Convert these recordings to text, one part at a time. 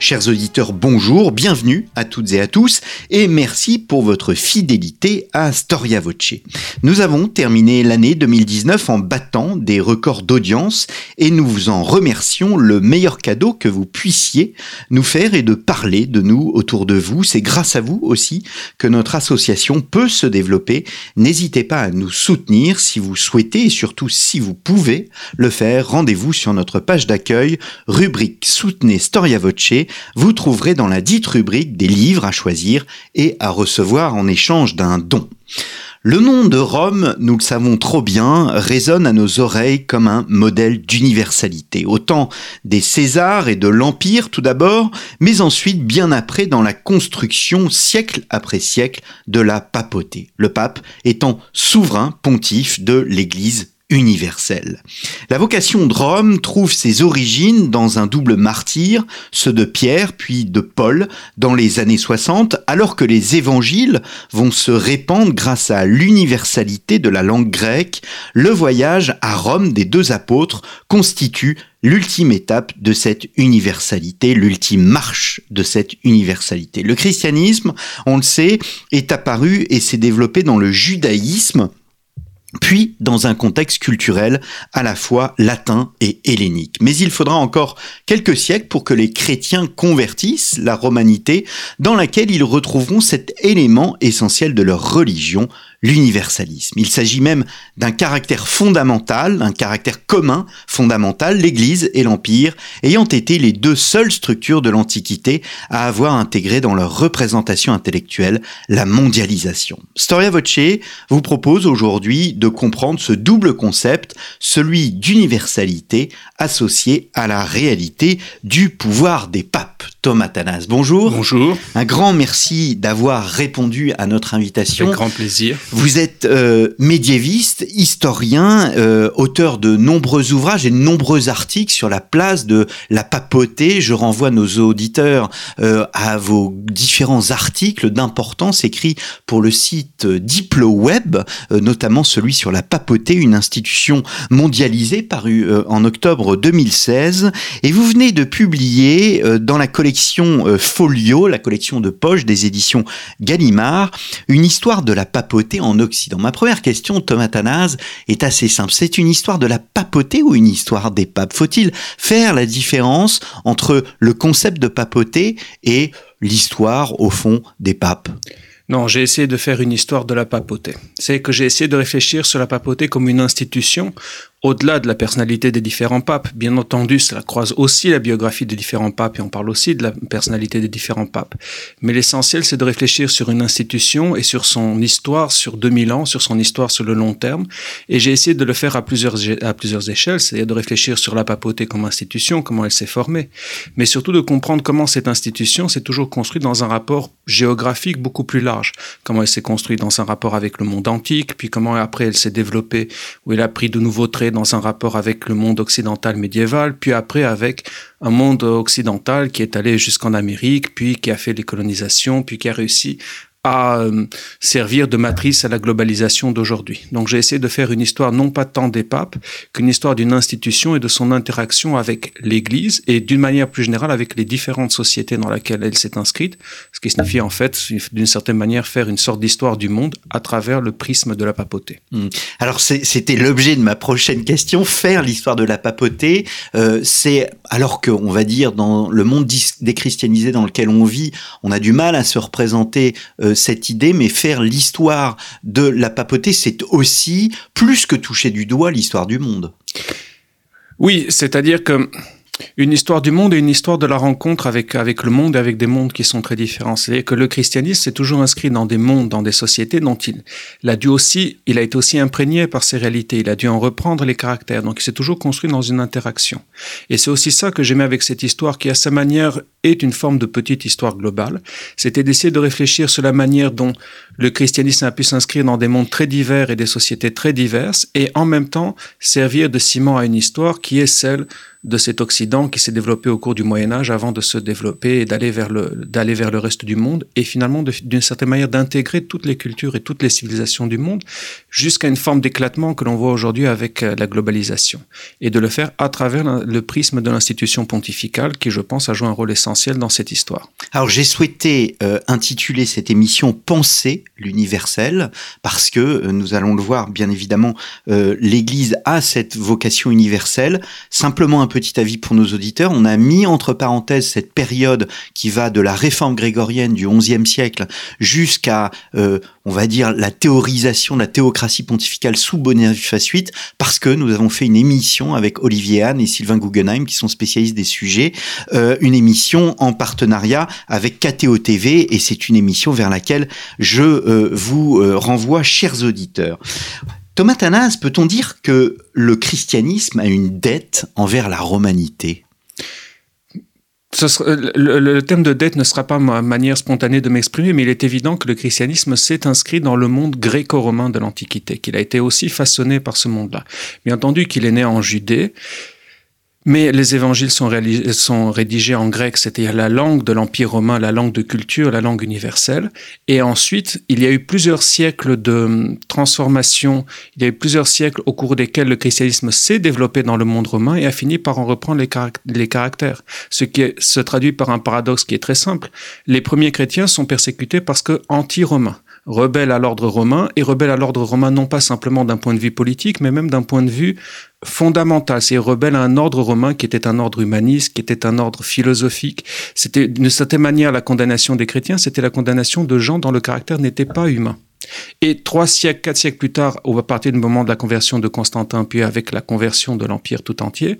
Chers auditeurs, bonjour, bienvenue à toutes et à tous et merci pour votre fidélité à Storia Voce. Nous avons terminé l'année 2019 en battant des records d'audience et nous vous en remercions. Le meilleur cadeau que vous puissiez nous faire est de parler de nous autour de vous. C'est grâce à vous aussi que notre association peut se développer. N'hésitez pas à nous soutenir si vous souhaitez et surtout si vous pouvez le faire. Rendez-vous sur notre page d'accueil, rubrique Soutenez Storia Voce vous trouverez dans la dite rubrique des livres à choisir et à recevoir en échange d'un don. Le nom de Rome, nous le savons trop bien, résonne à nos oreilles comme un modèle d'universalité, autant des Césars et de l'Empire tout d'abord, mais ensuite bien après dans la construction siècle après siècle de la papauté, le pape étant souverain pontife de l'Église universelle. La vocation de Rome trouve ses origines dans un double martyr, ceux de Pierre puis de Paul, dans les années 60, alors que les évangiles vont se répandre grâce à l'universalité de la langue grecque, le voyage à Rome des deux apôtres constitue l'ultime étape de cette universalité, l'ultime marche de cette universalité. Le christianisme, on le sait, est apparu et s'est développé dans le judaïsme, puis dans un contexte culturel à la fois latin et hellénique. Mais il faudra encore quelques siècles pour que les chrétiens convertissent la romanité dans laquelle ils retrouveront cet élément essentiel de leur religion, l'universalisme. Il s'agit même d'un caractère fondamental, un caractère commun fondamental, l'Église et l'Empire ayant été les deux seules structures de l'Antiquité à avoir intégré dans leur représentation intellectuelle la mondialisation. Storia Voce vous propose aujourd'hui de comprendre ce double concept, celui d'universalité associé à la réalité du pouvoir des papes. Thomas Tanas, bonjour. Bonjour. Un grand merci d'avoir répondu à notre invitation. Avec grand plaisir. Vous êtes euh, médiéviste, historien, euh, auteur de nombreux ouvrages et de nombreux articles sur la place de la papauté. Je renvoie nos auditeurs euh, à vos différents articles d'importance écrits pour le site DiploWeb, notamment celui sur la papauté, une institution mondialisée paru en octobre 2016. Et vous venez de publier dans la collection Folio, la collection de poche des éditions Gallimard, une histoire de la papauté en Occident. Ma première question, Thomas Tanaz, est assez simple. C'est une histoire de la papauté ou une histoire des papes? Faut-il faire la différence entre le concept de papauté et l'histoire, au fond, des papes? Non, j'ai essayé de faire une histoire de la papauté. C'est que j'ai essayé de réfléchir sur la papauté comme une institution au-delà de la personnalité des différents papes, bien entendu, cela croise aussi la biographie des différents papes et on parle aussi de la personnalité des différents papes. Mais l'essentiel, c'est de réfléchir sur une institution et sur son histoire sur 2000 ans, sur son histoire sur le long terme. Et j'ai essayé de le faire à plusieurs, à plusieurs échelles, c'est-à-dire de réfléchir sur la papauté comme institution, comment elle s'est formée, mais surtout de comprendre comment cette institution s'est toujours construite dans un rapport géographique beaucoup plus large, comment elle s'est construite dans un rapport avec le monde antique, puis comment après elle s'est développée, où elle a pris de nouveaux traits dans un rapport avec le monde occidental médiéval, puis après avec un monde occidental qui est allé jusqu'en Amérique, puis qui a fait les colonisations, puis qui a réussi à euh, servir de matrice à la globalisation d'aujourd'hui. Donc j'ai essayé de faire une histoire non pas tant des papes qu'une histoire d'une institution et de son interaction avec l'Église et d'une manière plus générale avec les différentes sociétés dans lesquelles elle s'est inscrite, ce qui signifie en fait d'une certaine manière faire une sorte d'histoire du monde à travers le prisme de la papauté. Hmm. Alors c'était l'objet de ma prochaine question, faire l'histoire de la papauté, euh, c'est alors qu'on va dire dans le monde déchristianisé dans lequel on vit, on a du mal à se représenter euh, cette idée, mais faire l'histoire de la papauté, c'est aussi plus que toucher du doigt l'histoire du monde. Oui, c'est-à-dire que une histoire du monde et une histoire de la rencontre avec, avec le monde et avec des mondes qui sont très différents. C'est-à-dire que le christianisme s'est toujours inscrit dans des mondes, dans des sociétés dont il, il, a dû aussi, il a été aussi imprégné par ces réalités. Il a dû en reprendre les caractères. Donc il s'est toujours construit dans une interaction. Et c'est aussi ça que j'aimais avec cette histoire qui, à sa manière, est une forme de petite histoire globale. C'était d'essayer de réfléchir sur la manière dont le christianisme a pu s'inscrire dans des mondes très divers et des sociétés très diverses et en même temps servir de ciment à une histoire qui est celle de cet Occident qui s'est développé au cours du Moyen Âge avant de se développer et d'aller vers le d'aller vers le reste du monde et finalement d'une certaine manière d'intégrer toutes les cultures et toutes les civilisations du monde jusqu'à une forme d'éclatement que l'on voit aujourd'hui avec euh, la globalisation et de le faire à travers le prisme de l'institution pontificale qui je pense a joué un rôle essentiel dans cette histoire. Alors j'ai souhaité euh, intituler cette émission Penser l'universel parce que euh, nous allons le voir bien évidemment l'Église a cette vocation universelle simplement un petit avis pour nos auditeurs. On a mis entre parenthèses cette période qui va de la réforme grégorienne du XIe siècle jusqu'à, euh, on va dire, la théorisation de la théocratie pontificale sous Boniface VIII, parce que nous avons fait une émission avec Olivier Hahn et Sylvain Guggenheim, qui sont spécialistes des sujets, euh, une émission en partenariat avec KTO TV, et c'est une émission vers laquelle je euh, vous renvoie, chers auditeurs. Thomas Tanas, peut-on dire que le christianisme a une dette envers la romanité? Le, thème de dette ne sera pas ma manière spontanée de m'exprimer, mais il est évident que le christianisme s'est inscrit dans le monde gréco-romain de l'Antiquité, qu'il a été aussi façonné par ce monde-là. Bien entendu qu'il est né en Judée, mais les évangiles sont, rédigés en grec, c'est-à-dire la langue de l'Empire romain, la langue de culture, la langue universelle. Et ensuite, il y a eu plusieurs siècles de hum, transformation, il y a eu plusieurs siècles au cours desquels le christianisme s'est développé dans le monde romain et a fini par en reprendre les, les caractères. Ce qui se traduit par un paradoxe qui est très simple. Les premiers chrétiens sont persécutés parce que anti-romains rebelles à l'ordre romain et rebelles à l'ordre romain non pas simplement d'un point de vue politique, mais même d'un point de vue fondamental. C'est rebelle à un ordre romain qui était un ordre humaniste, qui était un ordre philosophique. C'était d'une certaine manière la condamnation des chrétiens, c'était la condamnation de gens dont le caractère n'était pas humain. Et trois siècles, quatre siècles plus tard, à partir du moment de la conversion de Constantin, puis avec la conversion de l'Empire tout entier,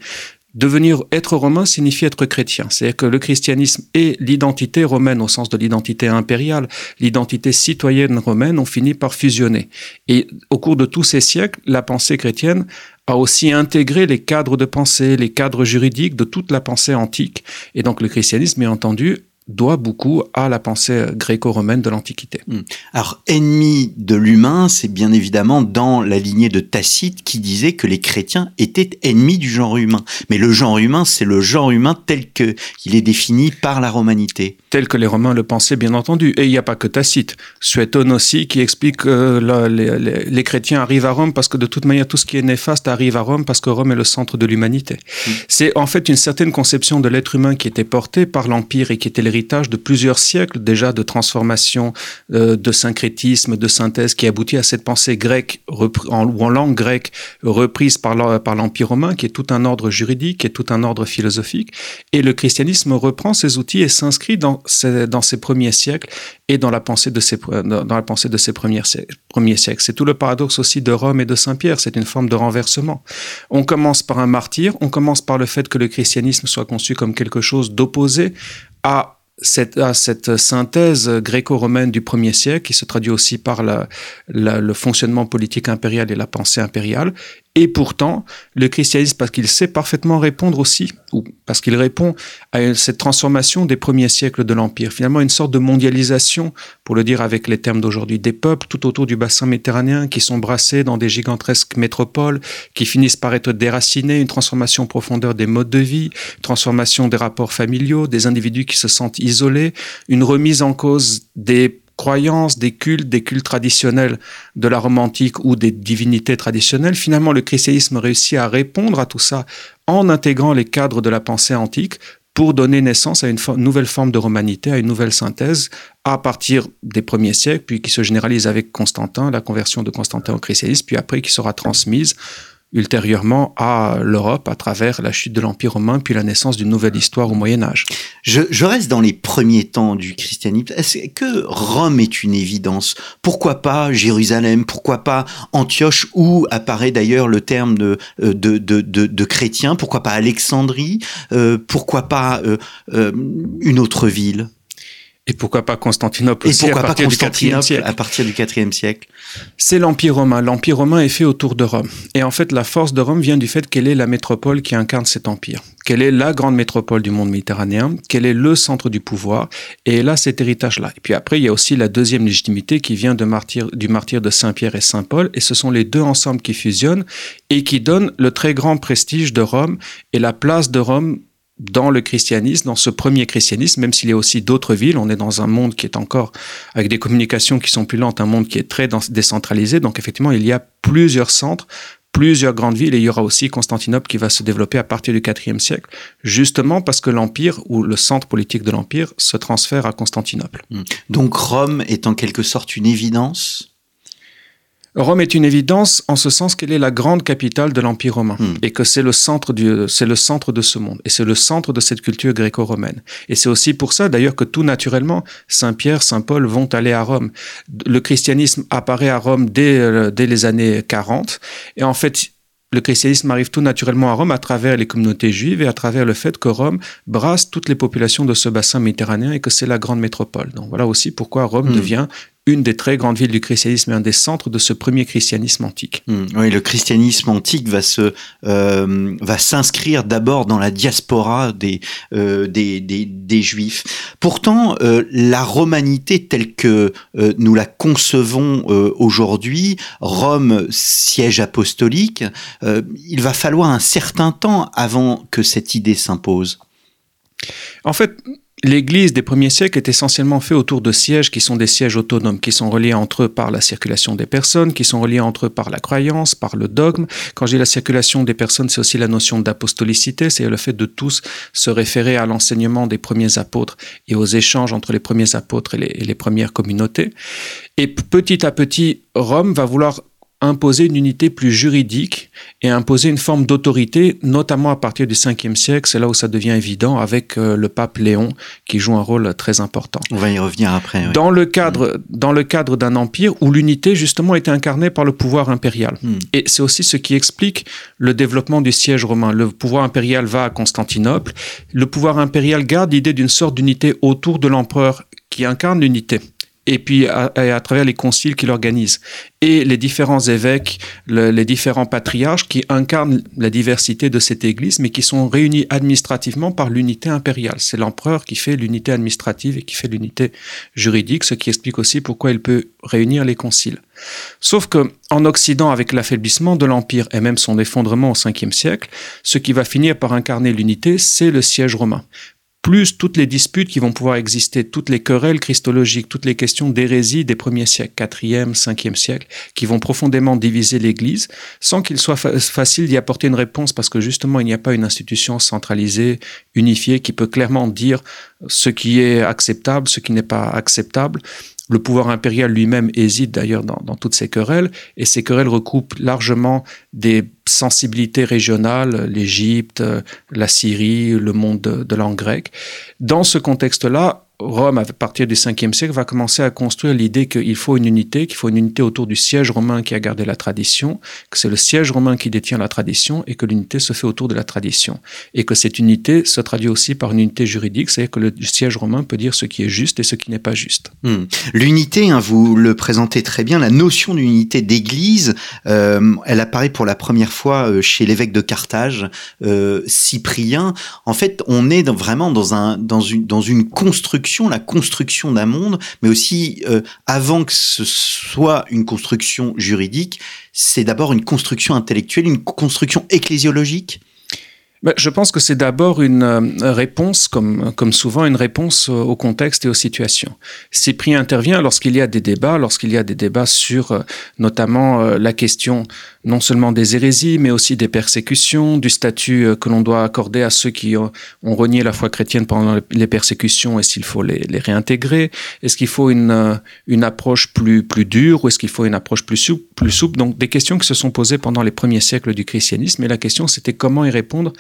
Devenir être romain signifie être chrétien. C'est-à-dire que le christianisme et l'identité romaine au sens de l'identité impériale, l'identité citoyenne romaine ont fini par fusionner. Et au cours de tous ces siècles, la pensée chrétienne a aussi intégré les cadres de pensée, les cadres juridiques de toute la pensée antique. Et donc le christianisme, bien entendu, doit beaucoup à la pensée gréco-romaine de l'Antiquité. Hmm. Alors, ennemi de l'humain, c'est bien évidemment dans la lignée de Tacite qui disait que les chrétiens étaient ennemis du genre humain. Mais le genre humain, c'est le genre humain tel que il est défini par la romanité. Tel que les Romains le pensaient, bien entendu. Et il n'y a pas que Tacite. Suétone aussi qui explique que les, chrétiens arrivent à Rome parce que de toute manière, tout ce qui est néfaste arrive à Rome parce que Rome est le centre de l'humanité. Hmm. C'est en fait une certaine conception de l'être humain qui était portée par l'Empire et qui était l'héritage de plusieurs siècles déjà de transformation, euh, de syncrétisme, de synthèse qui aboutit à cette pensée grecque ou en langue grecque reprise par l'Empire romain, qui est tout un ordre juridique, qui est tout un ordre philosophique. Et le christianisme reprend ces outils et s'inscrit dans dans ces premiers siècles et dans la pensée de ces, dans la pensée de ces premiers, siècles. C'est tout le paradoxe aussi de Rome et de Saint-Pierre. C'est une forme de renversement. On commence par un martyr, on commence par le fait que le christianisme soit conçu comme quelque chose d'opposé à cette, à cette synthèse gréco-romaine du premier siècle, qui se traduit aussi par le fonctionnement politique impérial et la pensée impériale, et pourtant, le christianisme, parce qu'il sait parfaitement répondre aussi, ou parce qu'il répond à cette transformation des premiers siècles de l'Empire, finalement une sorte de mondialisation, pour le dire avec les termes d'aujourd'hui, des peuples tout autour du bassin méditerranéen qui sont brassés dans des gigantesques métropoles, qui finissent par être déracinés, une transformation profondeur des modes de vie, transformation des rapports familiaux, des individus qui se sentent isolés, une remise en cause des croyances, des cultes, des cultes traditionnels de la Rome antique ou des divinités traditionnelles, finalement le christianisme réussit à répondre à tout ça en intégrant les cadres de la pensée antique pour donner naissance à une nouvelle forme de romanité, à une nouvelle synthèse à partir des premiers siècles, puis qui se généralise avec Constantin, la conversion de Constantin au christianisme, puis après qui sera transmise ultérieurement à l'Europe à travers la chute de l'Empire romain puis la naissance d'une nouvelle histoire au Moyen Âge. Je, reste dans les premiers temps du christianisme. Est-ce que Rome est une évidence? Pourquoi pas Jérusalem? Pourquoi pas Antioche où apparaît d'ailleurs le terme de, de, de, de, de chrétien? Pourquoi pas Alexandrie? Euh, Pourquoi pas euh, euh, une autre ville? Et pourquoi pas Constantinople Et aussi pourquoi à pas partir du IVe Constantinople siècle à partir du IVe siècle C'est l'Empire romain. L'Empire romain est fait autour de Rome. Et en fait, la force de Rome vient du fait qu'elle est la métropole qui incarne cet empire. Qu'elle est la grande métropole du monde méditerranéen, qu'elle est le centre du pouvoir, et elle a cet héritage-là. Et puis après, il y a aussi la deuxième légitimité qui vient de martyr, du martyr de Saint-Pierre et Saint-Paul, et ce sont les deux ensemble qui fusionnent et qui donnent le très grand prestige de Rome et la place de Rome dans le christianisme, dans ce premier christianisme, même s'il y a aussi d'autres villes, on est dans un monde qui est encore avec des communications qui sont plus lentes, un monde qui est très décentralisé. Donc effectivement, il y a plusieurs centres, plusieurs grandes villes, et il y aura aussi Constantinople qui va se développer à partir du IVe siècle, justement parce que l'empire ou le centre politique de l'empire se transfère à Constantinople. Donc Rome est en quelque sorte une évidence Rome est une évidence en ce sens qu'elle est la grande capitale de l'Empire romain Hmm. et que c'est le centre du, c'est le centre de ce monde et c'est le centre de cette culture gréco-romaine. Et c'est aussi pour ça d'ailleurs que tout naturellement Saint Pierre, Saint Paul vont aller à Rome. Le christianisme apparaît à Rome dès, euh, dès les années 40 et en fait le christianisme arrive tout naturellement à Rome à travers les communautés juives et à travers le fait que Rome brasse toutes les populations de ce bassin méditerranéen et que c'est la grande métropole. Donc voilà aussi pourquoi Rome Hmm. devient une des très grandes villes du christianisme et un des centres de ce premier christianisme antique. Hmm, Oui, le christianisme antique va se euh, va s'inscrire d'abord dans la diaspora des, euh, des, des des juifs. Pourtant, euh, la romanité telle que nous la concevons aujourd'hui, Rome siège apostolique, il va falloir un certain temps avant que cette idée s'impose. En fait, L'Église des premiers siècles est essentiellement faite autour de sièges qui sont des sièges autonomes, qui sont reliés entre eux par la circulation des personnes, qui sont reliés entre eux par la croyance, par le dogme. Quand dis la circulation des personnes, c'est aussi la notion d'apostolicité, c'est le fait de tous se référer à l'enseignement des premiers apôtres et aux échanges entre les premiers apôtres et les premières communautés. Et petit à petit, Rome va vouloir imposer une unité plus juridique et imposer une forme d'autorité, notamment à partir du 5e siècle. C'est là où ça devient évident avec euh, le pape Léon qui joue un rôle très important. On va y revenir après. oui. Dans le cadre, dans le cadre d'un empire où l'unité justement était incarnée par le pouvoir impérial. Hmm. Et c'est aussi ce qui explique le développement du siège romain. Le pouvoir impérial va à Constantinople. Le pouvoir impérial garde l'idée d'une sorte d'unité autour de l'empereur qui incarne l'unité et puis à, travers les conciles qu'il organise, et les différents évêques, le, les différents patriarches qui incarnent la diversité de cette Église, mais qui sont réunis administrativement par l'unité impériale. C'est l'empereur qui fait l'unité administrative et qui fait l'unité juridique, ce qui explique aussi pourquoi il peut réunir les conciles. Sauf que en Occident, avec l'affaiblissement de l'Empire et même son effondrement au 5e siècle, ce qui va finir par incarner l'unité, c'est le siège romain plus toutes les disputes qui vont pouvoir exister, toutes les querelles christologiques, toutes les questions d'hérésie des premiers siècles, 4e, 5e siècle, qui vont profondément diviser l'Église, sans qu'il soit fa facile d'y apporter une réponse, parce que justement, il n'y a pas une institution centralisée, unifiée, qui peut clairement dire ce qui est acceptable, ce qui n'est pas acceptable. Le pouvoir impérial lui-même hésite d'ailleurs dans, toutes ces querelles, et ces querelles recoupent largement des sensibilités régionales, l'Égypte, la Syrie, le monde de, de langue grecque. Dans ce contexte-là, Rome, à partir du 5e siècle, va commencer à construire l'idée qu'il faut une unité, qu'il faut une unité autour du siège romain qui a gardé la tradition, que c'est le siège romain qui détient la tradition et que l'unité se fait autour de la tradition. Et que cette unité se traduit aussi par une unité juridique, c'est-à-dire que le siège romain peut dire ce qui est juste et ce qui n'est pas juste. Mmh. L'unité, hein, vous le présentez très bien, la notion d'unité d'église, euh, elle apparaît pour la première fois chez l'évêque de Carthage, euh, Cyprien. En fait, on est vraiment dans une construction la construction d'un monde, mais aussi euh, avant que ce soit une construction juridique, c'est d'abord une construction intellectuelle, une construction ecclésiologique. Ben, je pense que c'est d'abord une euh, réponse, comme, comme souvent, une réponse au contexte et aux situations. Cyprien intervient lorsqu'il y a des débats, lorsqu'il y a des débats sur euh, notamment euh, la question non seulement des hérésies, mais aussi des persécutions, du statut que l'on doit accorder à ceux qui ont, renié la foi chrétienne pendant les persécutions et s'il faut les, les réintégrer. Est-ce qu'il faut une, une approche plus, plus dure ou est-ce qu'il faut une approche plus souple, plus souple? Donc des questions qui se sont posées pendant les premiers siècles du christianisme et la question c'était comment y répondre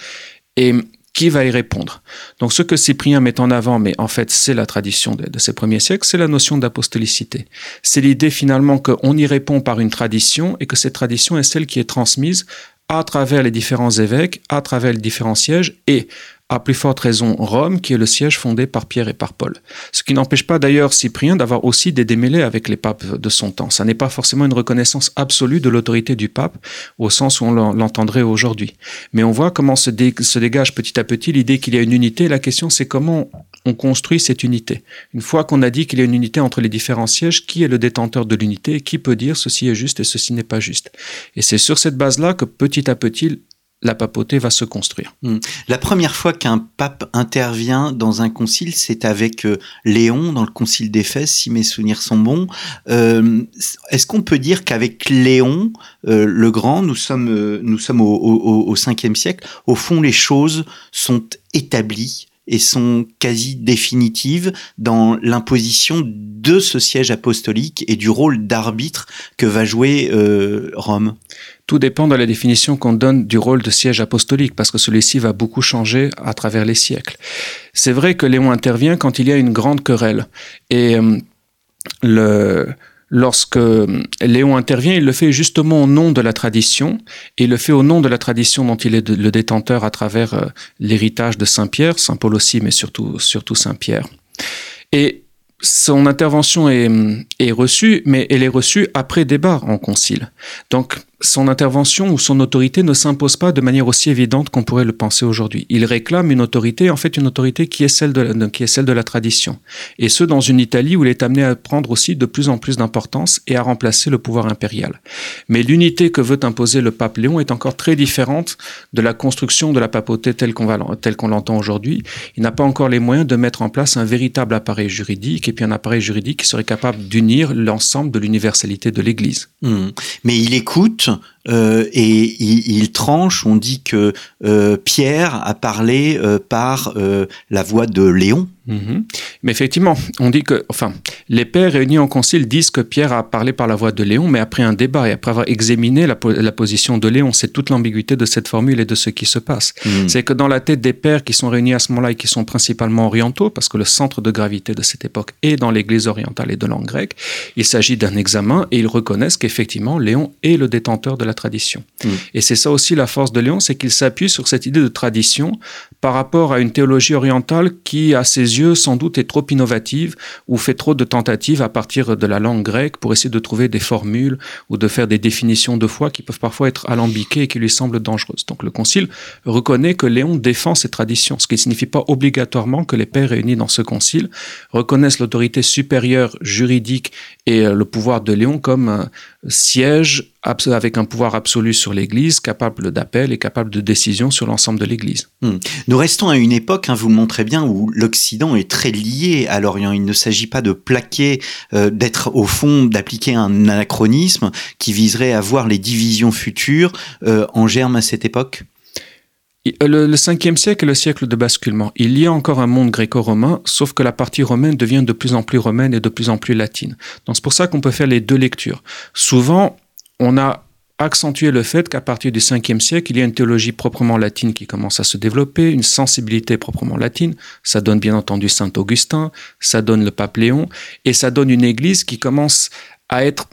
et qui va y répondre? Donc ce que Cyprien met en avant, mais en fait c'est la tradition de, ces premiers siècles, c'est la notion d'apostolicité. C'est l'idée finalement qu'on y répond par une tradition et que cette tradition est celle qui est transmise à travers les différents évêques, à travers les différents sièges et à plus forte raison Rome, qui est le siège fondé par Pierre et par Paul. Ce qui n'empêche pas d'ailleurs Cyprien d'avoir aussi des démêlés avec les papes de son temps. Ça n'est pas forcément une reconnaissance absolue de l'autorité du pape, au sens où on l'entendrait aujourd'hui. Mais on voit comment se, dégage petit à petit l'idée qu'il y a une unité. La question, c'est comment on construit cette unité. Une fois qu'on a dit qu'il y a une unité entre les différents sièges, qui est le détenteur de l'unité? Qui peut dire ceci est juste et ceci n'est pas juste? Et c'est sur cette base-là que petit à petit, la papauté va se construire. Hmm. La première fois qu'un pape intervient dans un concile, c'est avec euh, Léon dans le concile d'Éphèse, si mes souvenirs sont bons. Euh, est-ce qu'on peut dire qu'avec Léon euh, le Grand, nous sommes, nous sommes au, au, 5e siècle, au fond les choses sont établies et sont quasi définitives dans l'imposition de ce siège apostolique et du rôle d'arbitre que va jouer Rome? Tout dépend de la définition qu'on donne du rôle de siège apostolique, parce que celui-ci va beaucoup changer à travers les siècles. C'est vrai que Léon intervient quand il y a une grande querelle. Et euh, le, lorsque Léon intervient, il le fait justement au nom de la tradition, et il le fait au nom de la tradition dont il est le détenteur à travers euh, l'héritage de Saint-Pierre, Saint Paul aussi, mais surtout, surtout Saint-Pierre. Et son intervention est, est, reçue, mais elle est reçue après débat en concile. Donc, son intervention ou son autorité ne s'impose pas de manière aussi évidente qu'on pourrait le penser aujourd'hui. Il réclame une autorité, en fait une autorité qui est celle de la, qui est celle de la tradition. Et ce, dans une Italie où il est amené à prendre aussi de plus en plus d'importance et à remplacer le pouvoir impérial. Mais l'unité que veut imposer le pape Léon est encore très différente de la construction de la papauté telle qu'on qu'on l'entend aujourd'hui. Il n'a pas encore les moyens de mettre en place un véritable appareil juridique et puis un appareil juridique qui serait capable d'unir l'ensemble de l'universalité de l'Église. Mmh. Mais il écoute donc euh, et il, tranche. On dit que euh, Pierre a parlé euh, par la voix de Léon. Mhm. Mais effectivement, on dit que, enfin, les pères réunis en concile disent que Pierre a parlé par la voix de Léon, mais après un débat et après avoir examiné la, position de Léon, c'est toute l'ambiguïté de cette formule et de ce qui se passe. Mhm. C'est que dans la tête des pères qui sont réunis à ce moment-là et qui sont principalement orientaux, parce que le centre de gravité de cette époque est dans l'église orientale et de langue grecque, il s'agit d'un examen et ils reconnaissent qu'effectivement, Léon est le détenteur de la tradition. Mhm. Et c'est ça aussi la force de Léon, c'est qu'il s'appuie sur cette idée de tradition par rapport à une théologie orientale qui, à ses yeux, sans doute est trop innovative ou fait trop de tentatives à partir de la langue grecque pour essayer de trouver des formules ou de faire des définitions de foi qui peuvent parfois être alambiquées et qui lui semblent dangereuses. Donc le Concile reconnaît que Léon défend ces traditions, ce qui ne signifie pas obligatoirement que les pères réunis dans ce Concile reconnaissent l'autorité supérieure juridique et euh, le pouvoir de Léon comme un siège avec un pouvoir absolu sur l'Église, capable d'appel et capable de décision sur l'ensemble de l'Église. Hmm. Nous restons à une époque, hein, vous montrez bien, où l'Occident est très lié à l'Orient. Il ne s'agit pas de plaquer, euh, d'être au fond, d'appliquer un anachronisme qui viserait à voir les divisions futures euh, en germe à cette époque? Le, le 5e siècle est le siècle de basculement. Il y a encore un monde gréco-romain, sauf que la partie romaine devient de plus en plus romaine et de plus en plus latine. Donc c'est pour ça qu'on peut faire les deux lectures. Souvent, on a accentué le fait qu'à partir du 5e siècle, il y a une théologie proprement latine qui commence à se développer, une sensibilité proprement latine. Ça donne bien entendu Saint Augustin, ça donne le pape Léon, et ça donne une église qui commence à être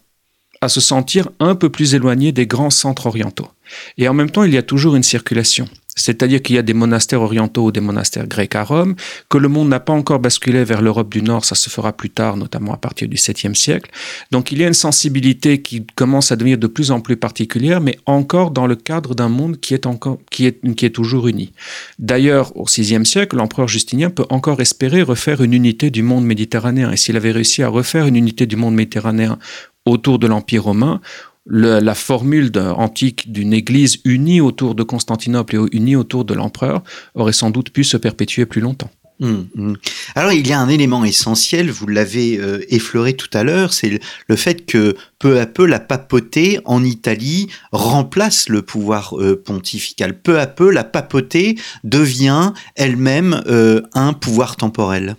à se sentir un peu plus éloignée des grands centres orientaux. Et en même temps, il y a toujours une circulation. C'est-à-dire qu'il y a des monastères orientaux ou des monastères grecs à Rome, que le monde n'a pas encore basculé vers l'Europe du Nord, ça se fera plus tard, notamment à partir du 7e siècle. Donc il y a une sensibilité qui commence à devenir de plus en plus particulière, mais encore dans le cadre d'un monde qui est, encore, qui est, qui est toujours uni. D'ailleurs, au 6e siècle, l'empereur Justinien peut encore espérer refaire une unité du monde méditerranéen. Et s'il avait réussi à refaire une unité du monde méditerranéen autour de l'Empire romain, la formule antique d'une église unie autour de Constantinople et unie autour de l'empereur aurait sans doute pu se perpétuer plus longtemps. Hum, hum. Alors il y a un élément essentiel, vous l'avez euh, effleuré tout à l'heure, c'est le fait que peu à peu la papauté en Italie remplace le pouvoir euh, pontifical. Peu à peu la papauté devient elle-même euh, un pouvoir temporel.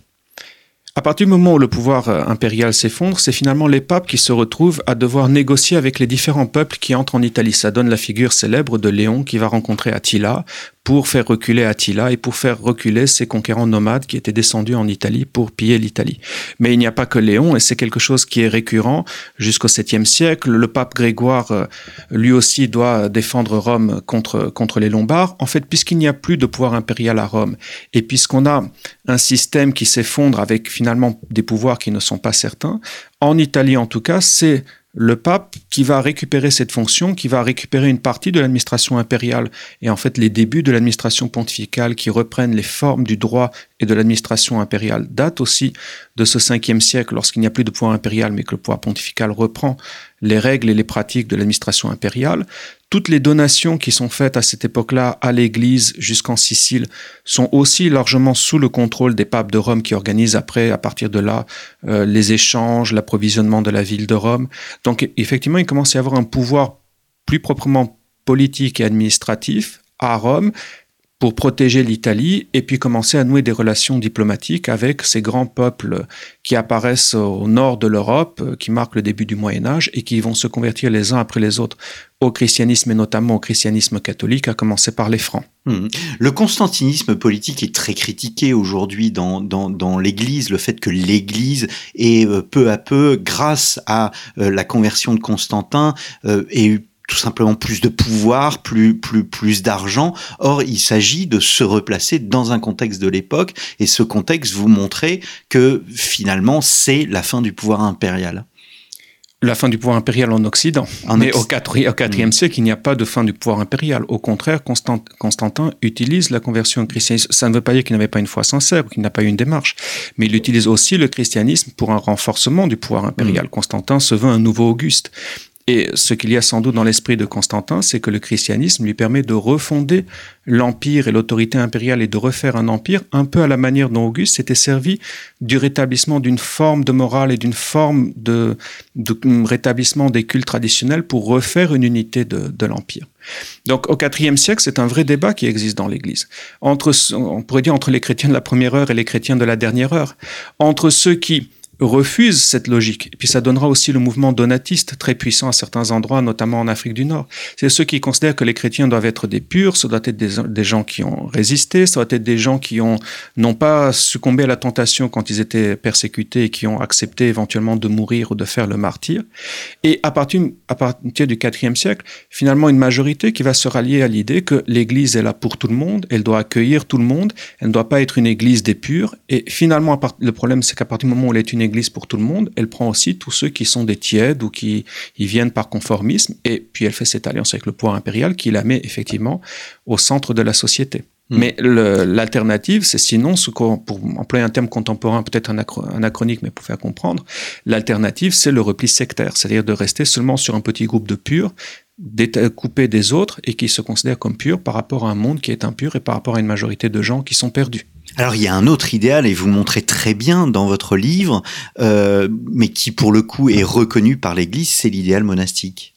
À partir du moment où le pouvoir impérial s'effondre, c'est finalement les papes qui se retrouvent à devoir négocier avec les différents peuples qui entrent en Italie. Ça donne la figure célèbre de Léon qui va rencontrer Attila pour faire reculer Attila et pour faire reculer ces conquérants nomades qui étaient descendus en Italie pour piller l'Italie. Mais il n'y a pas que Léon, et c'est quelque chose qui est récurrent jusqu'au 7e siècle. Le pape Grégoire, euh, lui aussi, doit défendre Rome contre, contre les Lombards. En fait, puisqu'il n'y a plus de pouvoir impérial à Rome, et puisqu'on a un système qui s'effondre avec finalement des pouvoirs qui ne sont pas certains, en Italie en tout cas, c'est le pape qui va récupérer cette fonction, qui va récupérer une partie de l'administration impériale et en fait les débuts de l'administration pontificale qui reprennent les formes du droit et de l'administration impériale datent aussi de ce 5e siècle lorsqu'il n'y a plus de pouvoir impérial mais que le pouvoir pontifical reprend les règles et les pratiques de l'administration impériale. Toutes les donations qui sont faites à cette époque-là à l'Église jusqu'en Sicile sont aussi largement sous le contrôle des papes de Rome qui organisent après, à partir de là, euh, les échanges, l'approvisionnement de la ville de Rome. Donc effectivement, il commence à y avoir un pouvoir plus proprement politique et administratif à Rome pour protéger l'Italie et puis commencer à nouer des relations diplomatiques avec ces grands peuples qui apparaissent au nord de l'Europe, euh, qui marquent le début du Moyen Âge et qui vont se convertir les uns après les autres au christianisme et notamment au christianisme catholique, à commencer par les Francs. Mmh. Le constantinisme politique est très critiqué aujourd'hui dans, l'Église, le fait que l'Église est euh, peu à peu, grâce à euh, la conversion de Constantin, ait eu tout simplement plus de pouvoir, plus plus plus d'argent. Or, il s'agit de se replacer dans un contexte de l'époque et ce contexte vous montrait que finalement c'est la fin du pouvoir impérial. La fin du pouvoir impérial en Occident. Mais au IVe mm. siècle, il n'y a pas de fin du pouvoir impérial. Au contraire, Constantin utilise la conversion au christianisme. Ça ne veut pas dire qu'il n'avait pas une foi sincère qu'il n'a pas eu une démarche. Mais il utilise aussi le christianisme pour un renforcement du pouvoir impérial. Mm. Constantin se veut un nouveau Auguste. Et ce qu'il y a sans doute dans l'esprit de Constantin, c'est que le christianisme lui permet de refonder l'empire et l'autorité impériale et de refaire un empire un peu à la manière dont Auguste s'était servi du rétablissement d'une forme de morale et d'une forme de, rétablissement des cultes traditionnels pour refaire une unité de, de l'empire. Donc au IVe siècle, c'est un vrai débat qui existe dans l'Église. Entre, on pourrait dire entre les chrétiens de la première heure et les chrétiens de la dernière heure. Entre ceux qui refuse cette logique. Et puis ça donnera aussi le mouvement donatiste très puissant à certains endroits, notamment en Afrique du Nord. C'est ceux qui considèrent que les chrétiens doivent être des purs, ce doit être des, gens qui ont résisté, ça doit être des gens qui ont n'ont pas succombé à la tentation quand ils étaient persécutés et qui ont accepté éventuellement de mourir ou de faire le martyr. Et à partir, à partir du IVe siècle, finalement une majorité qui va se rallier à l'idée que l'Église est là pour tout le monde, elle doit accueillir tout le monde, elle ne doit pas être une Église des purs. Et finalement, le problème, c'est qu'à partir du moment où elle est une Église pour tout le monde, elle prend aussi tous ceux qui sont des tièdes ou qui y viennent par conformisme, et puis elle fait cette alliance avec le pouvoir impérial qui la met effectivement au centre de la société. Hmm. Mais l'alternative, c'est sinon, ce pour employer un terme contemporain, peut-être anachronique, mais pour faire comprendre, l'alternative, c'est le repli sectaire, c'est-à-dire de rester seulement sur un petit groupe de purs, coupés des autres et qui se considèrent comme purs par rapport à un monde qui est impur et par rapport à une majorité de gens qui sont perdus. Alors il y a un autre idéal, et vous montrez très bien dans votre livre, euh, mais qui pour le coup est reconnu par l'Église, c'est l'idéal monastique.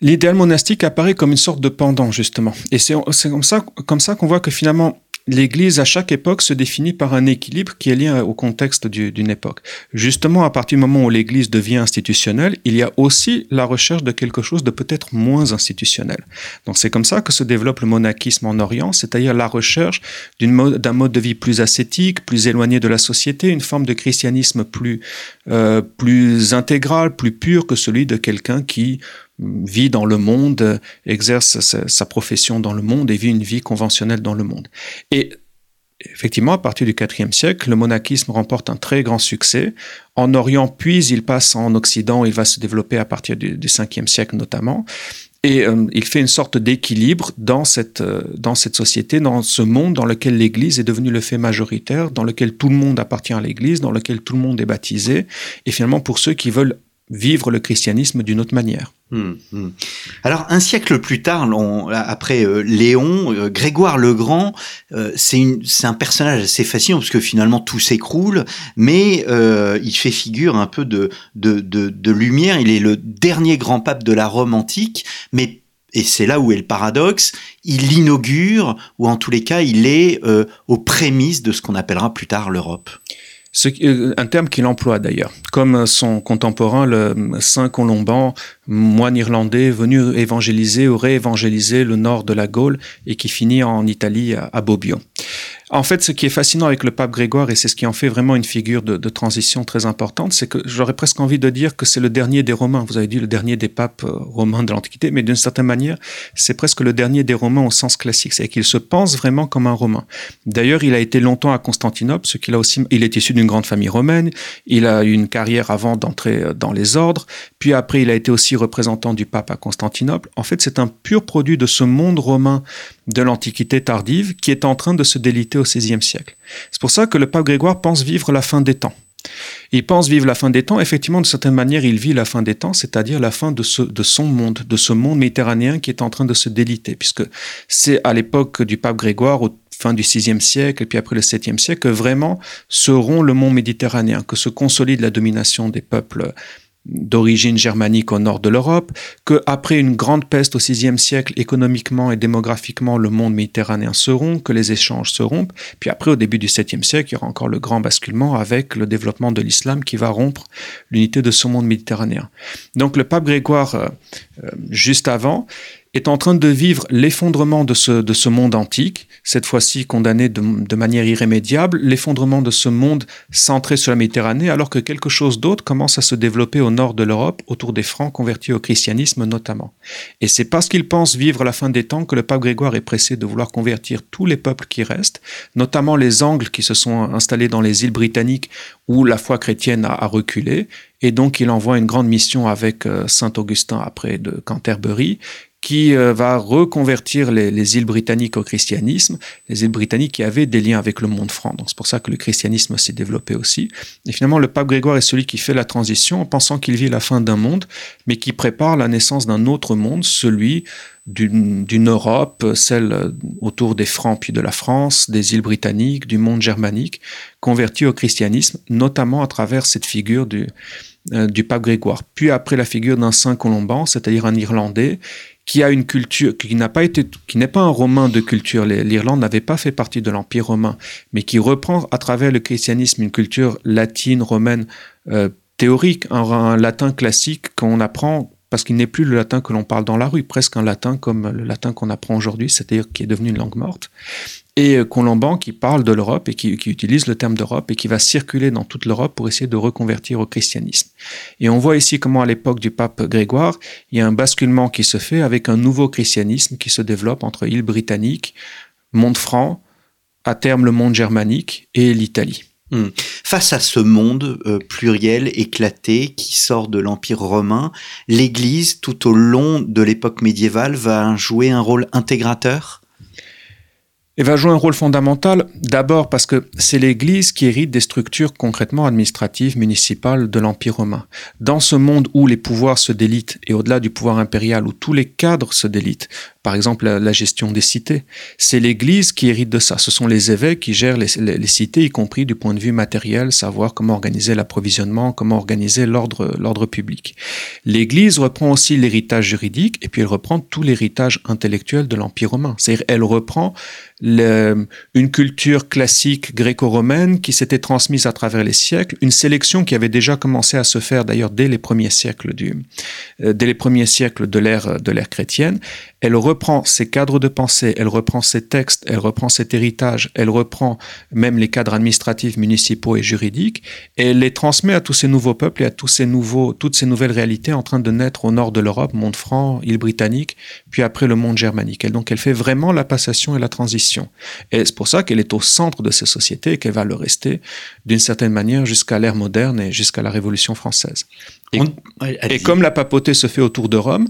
L'idéal monastique apparaît comme une sorte de pendant, justement. Et c'est comme ça, comme ça qu'on voit que finalement, l'Église, à chaque époque, se définit par un équilibre qui est lié au contexte d'une époque. Justement, à partir du moment où l'Église devient institutionnelle, il y a aussi la recherche de quelque chose de peut-être moins institutionnel. Donc c'est comme ça que se développe le monachisme en Orient, c'est-à-dire la recherche d'un mode, mode, de vie plus ascétique, plus éloigné de la société, une forme de christianisme plus, euh, plus intégral, plus pur que celui de quelqu'un qui vit dans le monde, exerce sa, profession dans le monde et vit une vie conventionnelle dans le monde. Et effectivement, à partir du IVe siècle, le monachisme remporte un très grand succès. En Orient, puis il passe en Occident, il va se développer à partir du, du Ve siècle notamment. Et euh, il fait une sorte d'équilibre dans cette, euh, dans cette société, dans ce monde dans lequel l'Église est devenue le fait majoritaire, dans lequel tout le monde appartient à l'Église, dans lequel tout le monde est baptisé. Et finalement, pour ceux qui veulent vivre le christianisme d'une autre manière. Hmm, hmm. Alors un siècle plus tard, après euh, Léon, euh, Grégoire le Grand, euh, c'est un personnage assez fascinant parce que finalement tout s'écroule, mais il fait figure un peu de, lumière. Il est le dernier grand pape de la Rome antique, mais et c'est là où est le paradoxe, il l'inaugure, ou en tous les cas, il est aux prémices de ce qu'on appellera plus tard l'Europe. Euh, un terme qu'il emploie d'ailleurs, comme son contemporain, le Saint Colomban, moine irlandais venu évangéliser ou réévangéliser le nord de la Gaule et qui finit en Italie à Bobbio. En fait, ce qui est fascinant avec le pape Grégoire, et c'est ce qui en fait vraiment une figure de, transition très importante, c'est que j'aurais presque envie de dire que c'est le dernier des Romains. Vous avez dit le dernier des papes euh, romains de l'Antiquité, mais d'une certaine manière, c'est presque le dernier des Romains au sens classique. C'est qu'il se pense vraiment comme un Romain. D'ailleurs, il a été longtemps à Constantinople, ce qu'il a aussi, il est issu d'une grande famille romaine. Il a eu une carrière avant d'entrer euh, dans les ordres. Puis après, il a été aussi représentant du pape à Constantinople. En fait, c'est un pur produit de ce monde romain de l'Antiquité tardive qui est en train de se déliter au siècle. C'est pour ça que le pape Grégoire pense vivre la fin des temps. Il pense vivre la fin des temps. Effectivement, de certaine manière, il vit la fin des temps, c'est-à-dire la fin de, ce, de son monde, de ce monde méditerranéen qui est en train de se déliter, puisque c'est à l'époque du pape Grégoire, au fin du VIe siècle et puis après le VIIe siècle, que vraiment seront le monde méditerranéen, que se consolide la domination des peuples d'origine germanique au nord de l'Europe, qu'après une grande peste au VIe siècle, économiquement et démographiquement, le monde méditerranéen se rompt, que les échanges se rompent, puis après, au début du VIIe siècle, il y aura encore le grand basculement avec le développement de l'islam qui va rompre l'unité de ce monde méditerranéen. Donc le pape Grégoire, euh, euh, juste avant, est en train de vivre l'effondrement de ce, de ce monde antique, cette fois-ci condamné de, manière irrémédiable, l'effondrement de ce monde centré sur la Méditerranée, alors que quelque chose d'autre commence à se développer au nord de l'Europe, autour des Francs convertis au christianisme notamment. Et c'est parce qu'il pense vivre la fin des temps que le pape Grégoire est pressé de vouloir convertir tous les peuples qui restent, notamment les Angles qui se sont installés dans les îles britanniques où la foi chrétienne a, a reculé, et donc il envoie une grande mission avec euh, Saint Augustin après de Canterbury, qui euh, va reconvertir les, îles britanniques au christianisme, les îles britanniques qui avaient des liens avec le monde franc. Donc c'est pour ça que le christianisme s'est développé aussi. Et finalement, le pape Grégoire est celui qui fait la transition en pensant qu'il vit la fin d'un monde, mais qui prépare la naissance d'un autre monde, celui d'une Europe, celle autour des Francs puis de la France, des îles britanniques, du monde germanique, converti au christianisme, notamment à travers cette figure du, euh, du pape Grégoire. Puis après la figure d'un saint Colomban, c'est-à-dire un Irlandais, qui a une culture qui n'a pas été, qui n'est pas un romain de culture. L'Irlande n'avait pas fait partie de l'Empire romain, mais qui reprend à travers le christianisme une culture latine, romaine, euh, théorique, un, latin classique qu'on apprend parce qu'il n'est plus le latin que l'on parle dans la rue, presque un latin comme le latin qu'on apprend aujourd'hui, c'est-à-dire qui est devenu une langue morte et euh, Colomban qui parle de l'Europe et qui, utilise le terme d'Europe et qui va circuler dans toute l'Europe pour essayer de reconvertir au christianisme. Et on voit ici comment à l'époque du pape Grégoire, il y a un basculement qui se fait avec un nouveau christianisme qui se développe entre île britannique, monde franc, à terme le monde germanique et l'Italie. Hmm. Face à ce monde euh, pluriel, éclaté, qui sort de l'Empire romain, l'Église, tout au long de l'époque médiévale, va jouer un rôle intégrateur? Et va jouer un rôle fondamental, d'abord parce que c'est l'Église qui hérite des structures concrètement administratives, municipales de l'Empire romain. Dans ce monde où les pouvoirs se délitent, et au-delà du pouvoir impérial, où tous les cadres se délitent, par exemple la, gestion des cités. C'est l'Église qui hérite de ça. Ce sont les évêques qui gèrent les, cités, y compris du point de vue matériel, savoir comment organiser l'approvisionnement, comment organiser l'ordre public. L'Église reprend aussi l'héritage juridique et puis elle reprend tout l'héritage intellectuel de l'Empire romain. C'est-à-dire elle reprend une culture classique gréco-romaine qui s'était transmise à travers les siècles, une sélection qui avait déjà commencé à se faire d'ailleurs dès les premiers siècles du, euh, dès les premiers siècles de l'ère de l'ère chrétienne elle reprend ses cadres de pensée, elle reprend ses textes, elle reprend cet héritage, elle reprend même les cadres administratifs, municipaux et juridiques, et elle les transmet à tous ces nouveaux peuples et à tous ces nouveaux, toutes ces nouvelles réalités en train de naître au nord de l'Europe, monde franc, île britannique, puis après le monde germanique. Et donc elle fait vraiment la passation et la transition. Et c'est pour ça qu'elle est au centre de ces sociétés et qu'elle va le rester d'une certaine manière jusqu'à l'ère moderne et jusqu'à la Révolution française. et, comme la papauté se fait autour de Rome,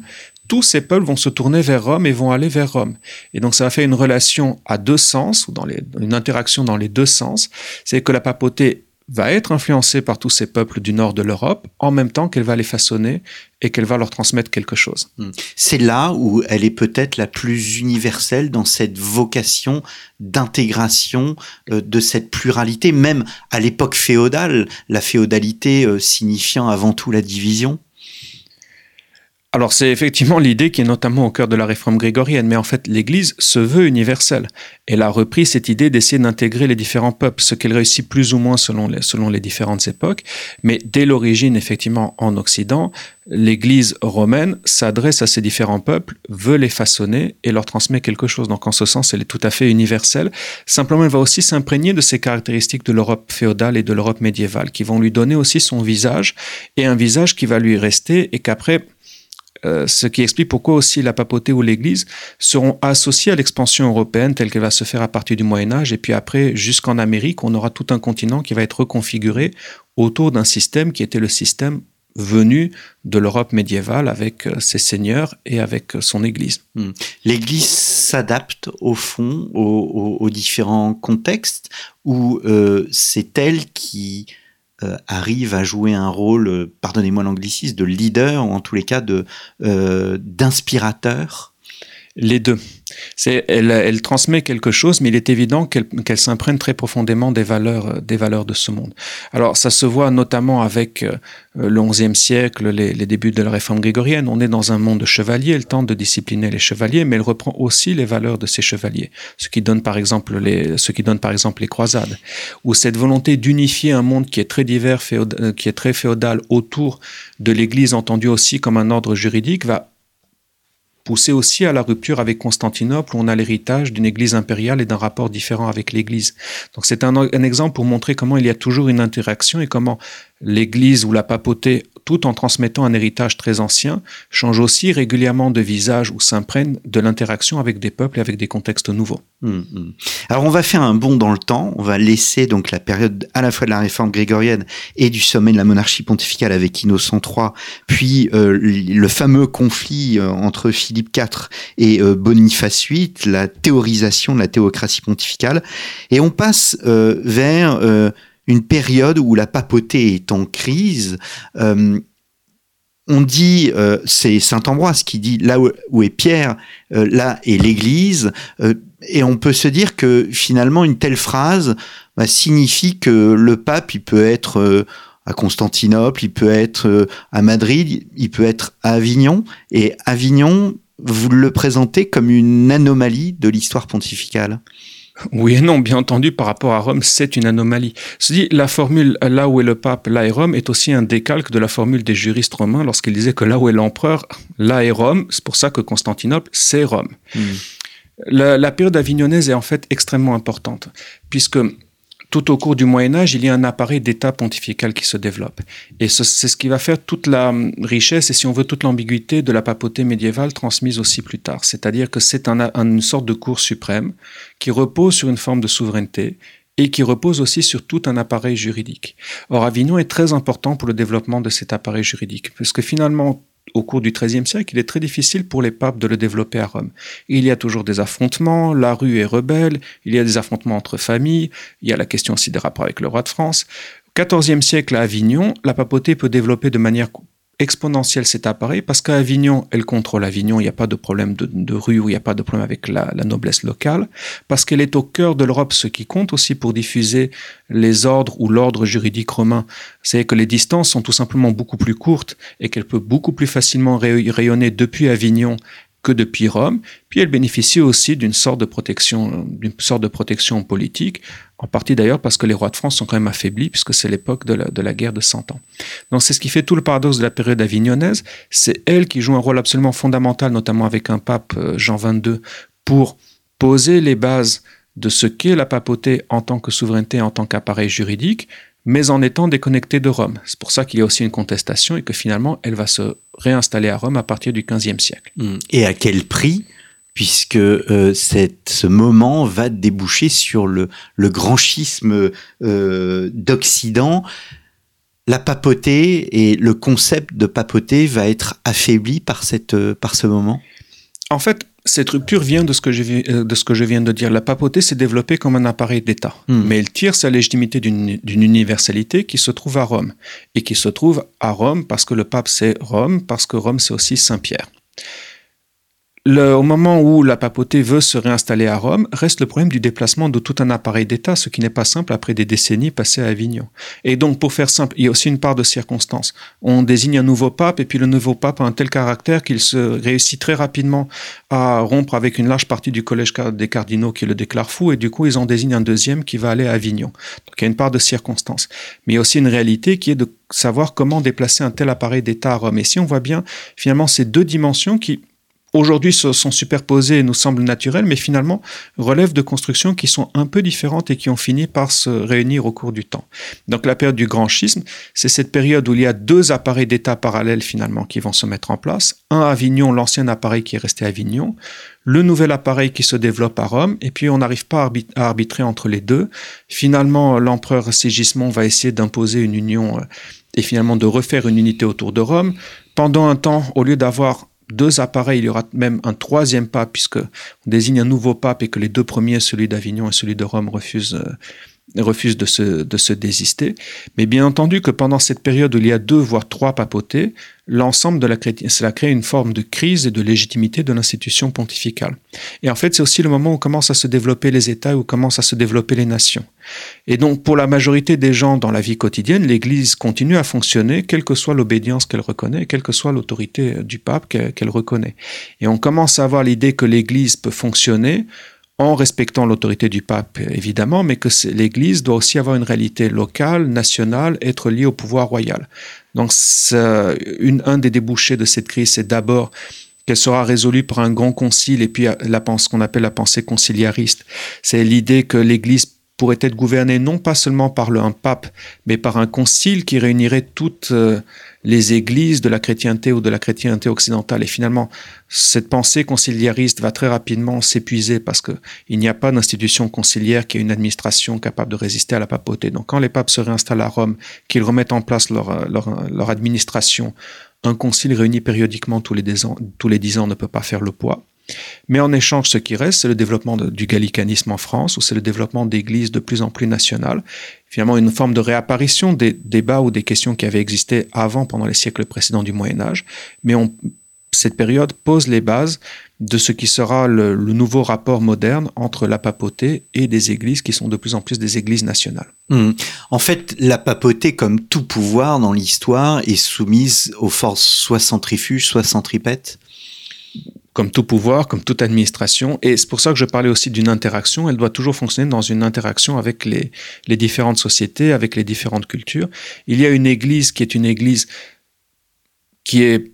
tous ces peuples vont se tourner vers Rome et vont aller vers Rome. Et donc ça va faire une relation à deux sens, ou dans une interaction dans les deux sens. C'est que la papauté va être influencée par tous ces peuples du nord de l'Europe, en même temps qu'elle va les façonner et qu'elle va leur transmettre quelque chose. Hmm. C'est là où elle est peut-être la plus universelle dans cette vocation d'intégration euh, de cette pluralité, même à l'époque féodale, la féodalité euh, signifiant avant tout la division. Alors c'est effectivement l'idée qui est notamment au cœur de la réforme grégorienne, mais en fait l'Église se veut universelle. Elle a repris cette idée d'essayer d'intégrer les différents peuples, ce qu'elle réussit plus ou moins selon les, selon les différentes époques. Mais dès l'origine, effectivement, en Occident, l'Église romaine s'adresse à ces différents peuples, veut les façonner et leur transmet quelque chose. Donc en ce sens, elle est tout à fait universelle. Simplement, elle va aussi s'imprégner de ces caractéristiques de l'Europe féodale et de l'Europe médiévale, qui vont lui donner aussi son visage, et un visage qui va lui rester et qu'après, euh, ce qui explique pourquoi aussi la papauté ou l'Église seront associées à l'expansion européenne telle qu'elle va se faire à partir du Moyen Âge, et puis après, jusqu'en Amérique, on aura tout un continent qui va être reconfiguré autour d'un système qui était le système venu de l'Europe médiévale avec euh, ses seigneurs et avec euh, son Église. Hmm. L'Église s'adapte au fond aux, différents contextes ou c'est elle qui euh, arrive à jouer un rôle, euh, pardonnez-moi l'anglicisme, de leader, ou en tous les cas de euh, d'inspirateur Les deux. C'est, elle, transmet quelque chose, mais il est évident qu'elle, s'imprègne très profondément des valeurs, des valeurs de ce monde. Alors, ça se voit notamment avec euh, le XIe siècle, les, débuts de la réforme grégorienne. On est dans un monde de chevaliers. Elle tente de discipliner les chevaliers, mais elle reprend aussi les valeurs de ces chevaliers. Ce qui donne par exemple les, ce qui donne par exemple les croisades, où cette volonté d'unifier un monde qui est très divers, euh, qui est très féodal autour de l'Église entendue aussi comme un ordre juridique, va poussé aussi à la rupture avec Constantinople, où on a l'héritage d'une Église impériale et d'un rapport différent avec l'Église. Donc c'est un, un, exemple pour montrer comment il y a toujours une interaction et comment l'Église ou la papauté, tout en transmettant un héritage très ancien, change aussi régulièrement de visage ou s'imprègne de l'interaction avec des peuples et avec des contextes nouveaux. Hum, hum. Alors on va faire un bond dans le temps, on va laisser donc la période à la fois de la réforme grégorienne et du sommet de la monarchie pontificale avec Innocent III, puis euh, le fameux conflit euh, entre Philippe IV et euh, Boniface VIII, la théorisation de la théocratie pontificale, et on passe vers une période où la papauté est en crise. Euh, on dit, euh, c'est Saint Ambroise qui dit là où, est Pierre, euh, là est l'Église, et on peut se dire que finalement une telle phrase bah, signifie que le pape, il peut être à Constantinople, il peut être à Madrid, il peut être à Avignon, et Avignon, vous le présentez comme une anomalie de l'histoire pontificale. Oui et non, bien entendu, par rapport à Rome, c'est une anomalie. Se dit, la formule là où est le pape, là est Rome est aussi un décalque de la formule des juristes romains lorsqu'ils disaient que là où est l'empereur, là est Rome. C'est pour ça que Constantinople, c'est Rome. Hmm. La, la, période avignonnaise est en fait extrêmement importante, puisque tout au cours du Moyen Âge, il y a un appareil d'État pontifical qui se développe. Et c'est ce qui va faire toute la hum, richesse et, si on veut, toute l'ambiguïté de la papauté médiévale transmise aussi plus tard. C'est-à-dire que c'est une sorte de cour suprême qui repose sur une forme de souveraineté et qui repose aussi sur tout un appareil juridique. Or, Avignon est très important pour le développement de cet appareil juridique, puisque finalement, au cours du XIIIe siècle, il est très difficile pour les papes de le développer à Rome. Il y a toujours des affrontements, la rue est rebelle, il y a des affrontements entre familles, il y a la question aussi des rapports avec le roi de France. XIVe siècle, à Avignon, la papauté peut développer de manière exponentielle cet appareil parce qu'à Avignon, elle contrôle Avignon, il n'y a pas de problème de, rue ou il n'y a pas de problème avec la, noblesse locale, parce qu'elle est au cœur de l'Europe, ce qui compte aussi pour diffuser les ordres ou l'ordre juridique romain. C'est que les distances sont tout simplement beaucoup plus courtes et qu'elle peut beaucoup plus facilement rayonner depuis Avignon que depuis Rome, puis elle bénéficie aussi d'une sorte de protection, d'une sorte de protection politique, en partie d'ailleurs parce que les rois de France sont quand même affaiblis, puisque c'est l'époque de la, de la, guerre de Cent Ans. Donc c'est ce qui fait tout le paradoxe de la période avignonnaise, c'est elle qui joue un rôle absolument fondamental, notamment avec un pape euh, Jean XXII, pour poser les bases de ce qu'est la papauté en tant que souveraineté, en tant qu'appareil juridique, mais en étant déconnectée de Rome. C'est pour ça qu'il y a aussi une contestation et que finalement, elle va se réinstaller à Rome à partir du XVe siècle. Mmh. Et à quel prix puisque euh, ce moment va déboucher sur le, le grand schisme euh, d'Occident. La papauté et le concept de papauté va être affaibli par, cette, par ce moment? En fait, cette rupture vient de ce, que je, euh, de ce que je viens de dire. La papauté s'est développée comme un appareil d'État, hmm. mais elle tire sa légitimité d'une universalité qui se trouve à Rome, et qui se trouve à Rome parce que le pape c'est Rome, parce que Rome c'est aussi Saint-Pierre au moment où la papauté veut se réinstaller à Rome, reste le problème du déplacement de tout un appareil d'État, ce qui n'est pas simple après des décennies passées à Avignon. Et donc, pour faire simple, il y a aussi une part de circonstance. On désigne un nouveau pape, et puis le nouveau pape a un tel caractère qu'il se réussit très rapidement à rompre avec une large partie du collège des cardinaux qui le déclare fou, et du coup, ils en désignent un deuxième qui va aller à Avignon. Donc, il y a une part de circonstance. Mais il y a aussi une réalité qui est de savoir comment déplacer un tel appareil d'État à Rome. Et si on voit bien, finalement, ces deux dimensions qui aujourd'hui se sont superposés et nous semblent naturels, mais finalement relèvent de constructions qui sont un peu différentes et qui ont fini par se réunir au cours du temps. Donc la période du grand schisme, c'est cette période où il y a deux appareils d'État parallèles finalement qui vont se mettre en place. Un à Avignon, l'ancien appareil qui est resté à Avignon, le nouvel appareil qui se développe à Rome, et puis on n'arrive pas à arbitrer entre les deux. Finalement, l'empereur Sigismond va essayer d'imposer une union euh, et finalement de refaire une unité autour de Rome. Pendant un temps, au lieu d'avoir deux appareils, il y aura même un troisième pape, puisque on désigne un nouveau pape et que les deux premiers, celui d'Avignon et celui de Rome, refusent, euh, refusent de, se, de se désister. Mais bien entendu que pendant cette période où il y a deux, voire trois papautés, l'ensemble de la cela crée une forme de crise et de légitimité de l'institution pontificale. Et en fait, c'est aussi le moment où commencent à se développer les États, où commencent à se développer les nations. Et donc, pour la majorité des gens dans la vie quotidienne, l'Église continue à fonctionner, quelle que soit l'obédience qu'elle reconnaît, quelle que soit l'autorité du pape qu'elle reconnaît. Et on commence à avoir l'idée que l'Église peut fonctionner en respectant l'autorité du pape, évidemment, mais que l'Église doit aussi avoir une réalité locale, nationale, être liée au pouvoir royal. Donc, un des débouchés de cette crise, c'est d'abord qu'elle sera résolue par un grand concile et puis la, ce qu'on appelle la pensée conciliariste. C'est l'idée que l'Église pourrait être gouvernée non pas seulement par un pape, mais par un concile qui réunirait toutes euh, les églises de la chrétienté ou de la chrétienté occidentale. Et finalement, cette pensée conciliariste va très rapidement s'épuiser parce qu'il n'y a pas d'institution conciliaire qui ait une administration capable de résister à la papauté. Donc quand les papes se réinstallent à Rome, qu'ils remettent en place leur, leur, leur administration, un concile réuni périodiquement tous les, dix ans, tous les dix ans ne peut pas faire le poids. Mais en échange, ce qui reste, c'est le développement du gallicanisme en France, ou c'est le développement d'églises de plus en plus nationales. Finalement, une forme de réapparition des débats ou des questions qui avaient existé avant, pendant les siècles précédents du Moyen Âge. Mais cette période pose les bases de ce qui sera le, nouveau rapport moderne entre la papauté et des églises qui sont de plus en plus des églises nationales. Hmm. En fait, la papauté, comme tout pouvoir dans l'histoire, est soumise aux forces soit centrifuges, soit centripètes comme tout pouvoir, comme toute administration. Et c'est pour ça que je parlais aussi d'une interaction. Elle doit toujours fonctionner dans une interaction avec les, différentes sociétés, avec les différentes cultures. Il y a une église qui est une église qui est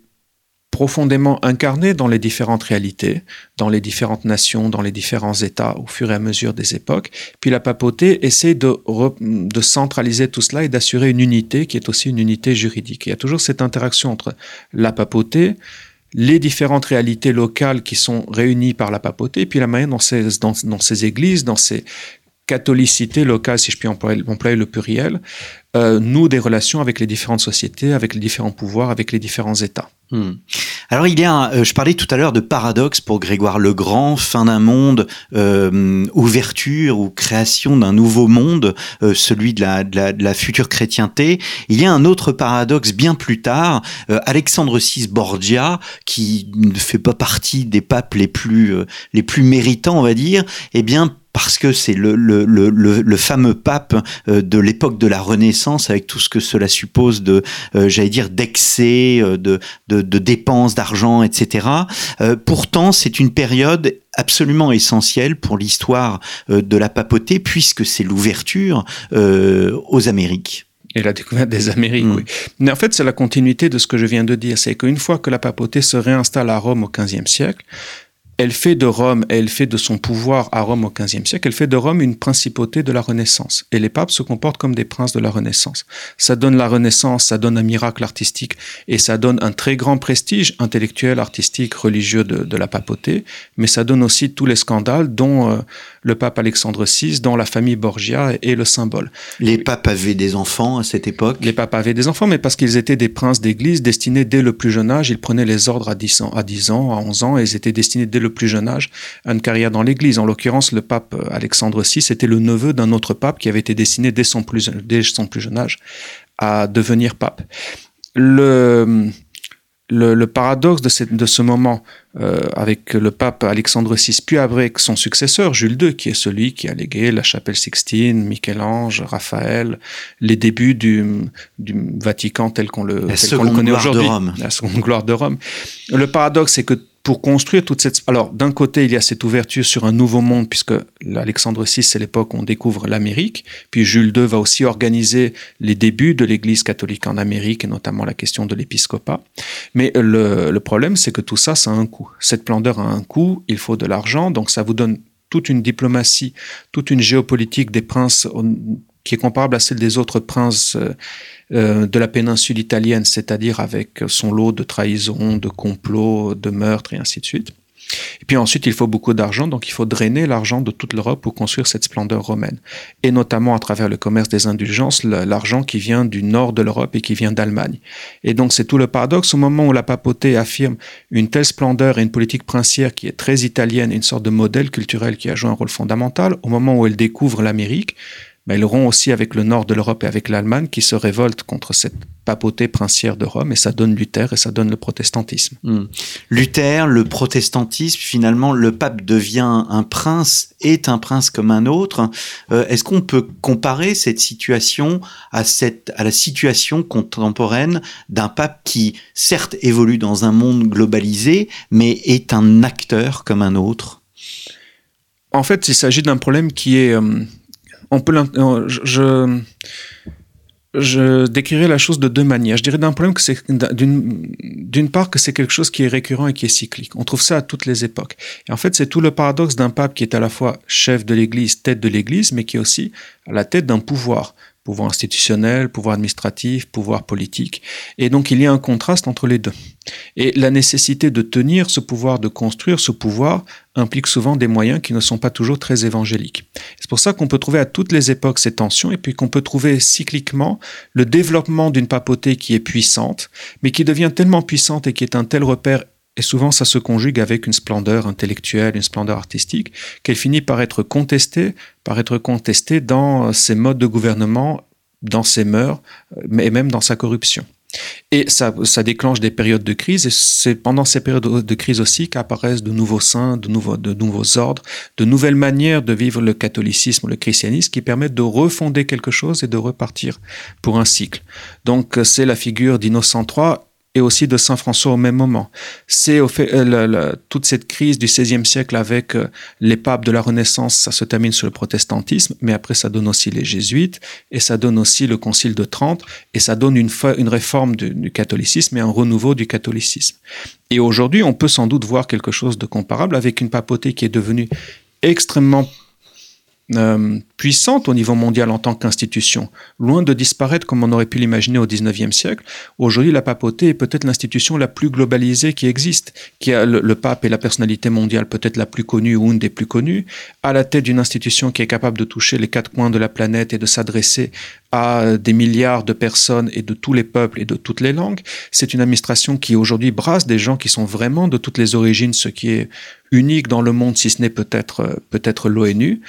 profondément incarnée dans les différentes réalités, dans les différentes nations, dans les différents États au fur et à mesure des époques. Puis la papauté essaie de centraliser tout cela et d'assurer une unité qui est aussi une unité juridique. Il y a toujours cette interaction entre la papauté, les différentes réalités locales qui sont réunies par la papauté, et puis la manière dont ces, dans, ces églises, dans ces catholicités locales, si je puis employer, employer le pluriel, euh, nouent des relations avec les différentes sociétés, avec les différents pouvoirs, avec les différents États. Hmm. Alors il y a, euh, je parlais tout à l'heure de paradoxe pour Grégoire le Grand, fin d'un monde, euh, ouverture ou création d'un nouveau monde, celui de la, de, la, de la, future chrétienté. Il y a un autre paradoxe bien plus tard, Alexandre VI Borgia, qui ne fait pas partie des papes les plus les plus méritants, on va dire, eh bien parce que c'est le, le, le, le, fameux pape euh, de l'époque de la Renaissance, avec tout ce que cela suppose de, euh, j'allais dire, d'excès, euh, de, de, de, dépenses d'argent, etc. pourtant, c'est une période absolument essentielle pour l'histoire de la papauté, puisque c'est l'ouverture aux Amériques. Et la découverte des Amériques, mm. oui. Mais en fait, c'est la continuité de ce que je viens de dire. C'est qu'une fois que la papauté se réinstalle à Rome au XVe siècle, elle fait de Rome, elle fait de son pouvoir à Rome au XVe siècle, elle fait de Rome une principauté de la Renaissance. Et les papes se comportent comme des princes de la Renaissance. Ça donne la Renaissance, ça donne un miracle artistique et ça donne un très grand prestige intellectuel, artistique, religieux de, la papauté, mais ça donne aussi tous les scandales dont euh, le pape Alexandre VI, dont la famille Borgia est le symbole. Les papes avaient des enfants à cette époque? Les papes avaient des enfants, mais parce qu'ils étaient des princes d'église destinés dès le plus jeune âge, ils prenaient les ordres à 10 ans, à, 10 ans, à 11 ans, et ils étaient destinés dès le plus jeune âge à une carrière dans l'église. En l'occurrence, le pape Alexandre VI était le neveu d'un autre pape qui avait été destiné dès son plus, dès son plus jeune âge à devenir pape. Le, le, paradoxe de, de, ce moment euh, avec le pape Alexandre VI, puis avec son successeur Jules II, qui est celui qui a légué la chapelle Sixtine, Michel-Ange, Raphaël, les débuts du, du Vatican tel qu'on le, le, connaît aujourd'hui, la seconde gloire de Rome. Le paradoxe, c'est que pour construire toute cette... Alors, d'un côté, il y a cette ouverture sur un nouveau monde, puisque l'Alexandre VI, c'est l'époque où on découvre l'Amérique, puis Jules II va aussi organiser les débuts de l'Église catholique en Amérique, et notamment la question de l'épiscopat. Mais le, problème, c'est que tout ça, ça a un coût. Cette splendeur a un coût, il faut de l'argent, donc ça vous donne toute une diplomatie, toute une géopolitique des princes qui est comparable à celle des autres princes euh, euh, de la péninsule italienne, c'est-à-dire avec son lot de trahisons, de complots, de meurtres et ainsi de suite. Et puis ensuite, il faut beaucoup d'argent, donc il faut drainer l'argent de toute l'Europe pour construire cette splendeur romaine. Et notamment à travers le commerce des indulgences, l'argent qui vient du nord de l'Europe et qui vient d'Allemagne. Et donc c'est tout le paradoxe, au moment où la papauté affirme une telle splendeur et une politique princière qui est très italienne, une sorte de modèle culturel qui a joué un rôle fondamental, au moment où elle découvre l'Amérique, mais auront aussi avec le nord de l'Europe et avec l'Allemagne qui se révoltent contre cette papauté princière de Rome et ça donne Luther et ça donne le protestantisme. Hmm. Luther, le protestantisme, finalement, le pape devient un prince, est un prince comme un autre. Euh, est-ce qu'on peut comparer cette situation à, cette, à la situation contemporaine d'un pape qui, certes, évolue dans un monde globalisé, mais est un acteur comme un autre? En fait, il s'agit d'un problème qui est... Euh, on peut euh, je, je décrirais la chose de deux manières. Je dirais d'un problème que c'est d'une part que c'est quelque chose qui est récurrent et qui est cyclique. On trouve ça à toutes les époques. Et en fait, c'est tout le paradoxe d'un pape qui est à la fois chef de l'Église, tête de l'Église, mais qui est aussi à la tête d'un pouvoir pouvoir institutionnel, pouvoir administratif, pouvoir politique. Et donc il y a un contraste entre les deux. Et la nécessité de tenir ce pouvoir, de construire ce pouvoir, implique souvent des moyens qui ne sont pas toujours très évangéliques. C'est pour ça qu'on peut trouver à toutes les époques ces tensions, et puis qu'on peut trouver cycliquement le développement d'une papauté qui est puissante, mais qui devient tellement puissante et qui est un tel repère et souvent ça se conjugue avec une splendeur intellectuelle, une splendeur artistique, qu'elle finit par être contestée, par être contestée dans ses modes de gouvernement, dans ses mœurs, et même dans sa corruption. Et ça, ça déclenche des périodes de crise, et c'est pendant ces périodes de crise aussi qu'apparaissent de nouveaux saints, de nouveaux, de nouveaux ordres, de nouvelles manières de vivre le catholicisme, le christianisme, qui permettent de refonder quelque chose et de repartir pour un cycle. Donc c'est la figure d'Innocent III et aussi de Saint François au même moment. C'est euh, toute cette crise du XVIe siècle avec euh, les papes de la Renaissance, ça se termine sur le protestantisme, mais après ça donne aussi les jésuites et ça donne aussi le Concile de Trente et ça donne une, une réforme du, du catholicisme et un renouveau du catholicisme. Et aujourd'hui, on peut sans doute voir quelque chose de comparable avec une papauté qui est devenue extrêmement euh, puissante au niveau mondial en tant qu'institution, loin de disparaître comme on aurait pu l'imaginer au XIXe siècle. Aujourd'hui, la papauté est peut-être l'institution la plus globalisée qui existe, qui a le, pape est la personnalité mondiale peut-être la plus connue ou une des plus connues, à la tête d'une institution qui est capable de toucher les quatre coins de la planète et de s'adresser à des milliards de personnes et de tous les peuples et de toutes les langues. C'est une administration qui aujourd'hui brasse des gens qui sont vraiment de toutes les origines, ce qui est unique dans le monde, si ce n'est peut-être peut-être l'ONU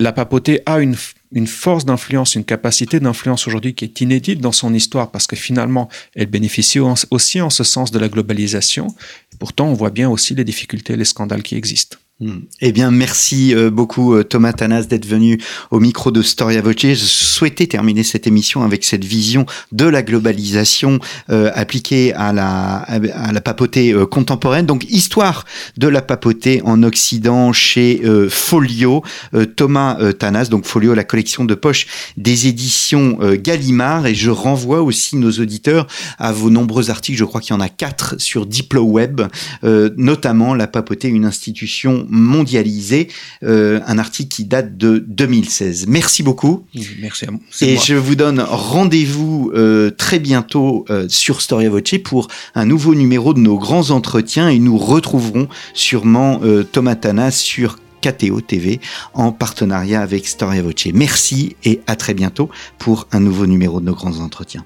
la papauté a une, force d'influence, une capacité d'influence aujourd'hui qui est inédite dans son histoire parce que finalement, elle bénéficie aussi en ce sens de la globalisation. pourtant, on voit bien aussi les difficultés les scandales qui existent. Hmm. Eh bien, merci euh, beaucoup euh, Thomas Tanas d'être venu au micro de Storia Voce. Je souhaitais terminer cette émission avec cette vision de la globalisation euh, appliquée à la, à la papauté contemporaine. Donc, histoire de la papauté en Occident chez Folio. Thomas Tanas, donc Folio, la collection de poche des éditions Gallimard. Et je renvoie aussi nos auditeurs à vos nombreux articles. Je crois qu'il y en a quatre sur DiploWeb, notamment la papauté, une institution mondialisé, euh, un article qui date de 2016. Merci beaucoup. Merci à vous. Et je vous donne rendez-vous euh, très bientôt euh, sur Storia Voce pour un nouveau numéro de nos grands entretiens et nous retrouverons sûrement Thomas Tana sur KTO TV en partenariat avec Storia Voce. Merci et à très bientôt pour un nouveau numéro de nos grands entretiens.